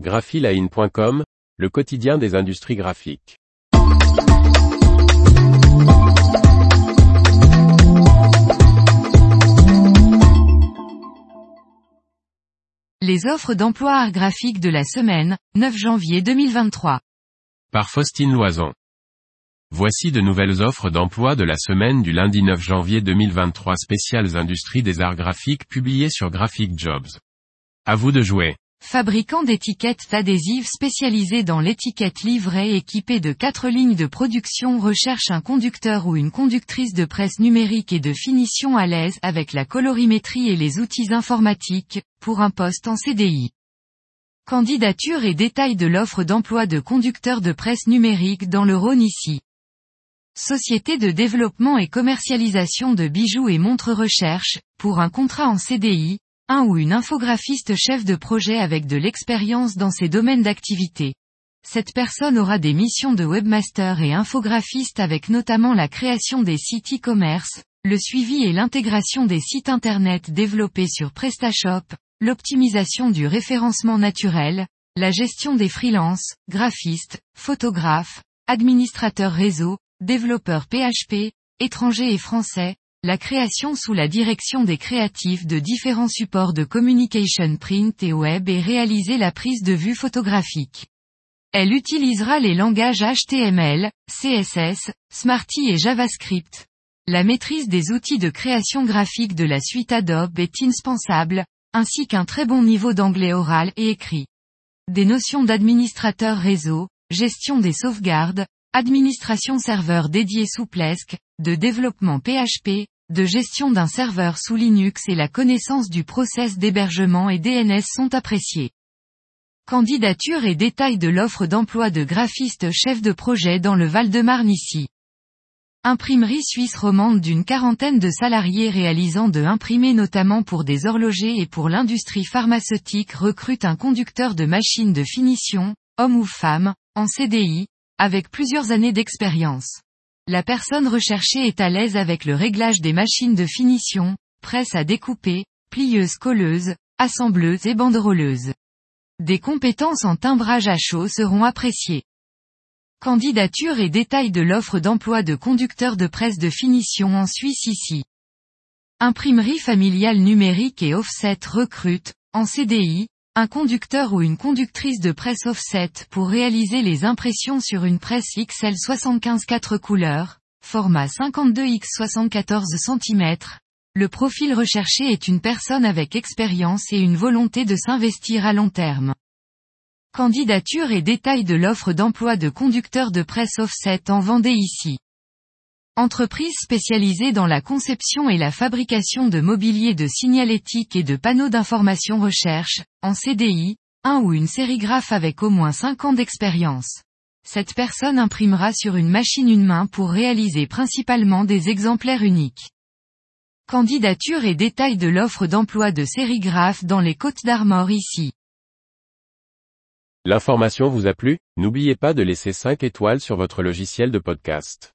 graphiline.com, le quotidien des industries graphiques. Les offres d'emploi art graphique de la semaine, 9 janvier 2023. Par Faustine Loison. Voici de nouvelles offres d'emploi de la semaine du lundi 9 janvier 2023 spéciales industries des arts graphiques publiées sur Graphic Jobs. À vous de jouer. Fabricant d'étiquettes adhésives spécialisées dans l'étiquette livrée équipée de quatre lignes de production recherche un conducteur ou une conductrice de presse numérique et de finition à l'aise avec la colorimétrie et les outils informatiques, pour un poste en CDI. Candidature et détails de l'offre d'emploi de conducteur de presse numérique dans le Rhône ici. Société de développement et commercialisation de bijoux et montres recherche, pour un contrat en CDI, un ou une infographiste chef de projet avec de l'expérience dans ces domaines d'activité. Cette personne aura des missions de webmaster et infographiste avec notamment la création des sites e-commerce, le suivi et l'intégration des sites internet développés sur PrestaShop, l'optimisation du référencement naturel, la gestion des freelances, graphistes, photographes, administrateurs réseau, développeurs PHP, étrangers et français, la création sous la direction des créatifs de différents supports de communication print et web et réaliser la prise de vue photographique. Elle utilisera les langages HTML, CSS, Smarty et JavaScript. La maîtrise des outils de création graphique de la suite Adobe est indispensable, ainsi qu'un très bon niveau d'anglais oral et écrit. Des notions d'administrateur réseau, gestion des sauvegardes, administration serveur dédié sous Plesk, de développement PHP, de gestion d'un serveur sous Linux et la connaissance du process d'hébergement et DNS sont appréciés. Candidature et détails de l'offre d'emploi de graphiste chef de projet dans le Val-de-Marne ici. Imprimerie suisse romande d'une quarantaine de salariés réalisant de imprimer notamment pour des horlogers et pour l'industrie pharmaceutique recrute un conducteur de machines de finition, homme ou femme, en CDI, avec plusieurs années d'expérience. La personne recherchée est à l'aise avec le réglage des machines de finition, presse à découper, plieuse colleuse, assembleuse et banderoleuse. Des compétences en timbrage à chaud seront appréciées. Candidature et détails de l'offre d'emploi de conducteur de presse de finition en Suisse ici. Imprimerie familiale numérique et offset recrute, en CDI, un conducteur ou une conductrice de presse offset pour réaliser les impressions sur une presse XL 75 4 couleurs, format 52x 74 cm. Le profil recherché est une personne avec expérience et une volonté de s'investir à long terme. Candidature et détails de l'offre d'emploi de conducteur de presse offset en Vendée ici. Entreprise spécialisée dans la conception et la fabrication de mobilier de signalétique et de panneaux d'information recherche, en CDI, un ou une sérigraphe avec au moins 5 ans d'expérience. Cette personne imprimera sur une machine une main pour réaliser principalement des exemplaires uniques. Candidature et détails de l'offre d'emploi de sérigraphe dans les Côtes d'Armor ici. L'information vous a plu? N'oubliez pas de laisser 5 étoiles sur votre logiciel de podcast.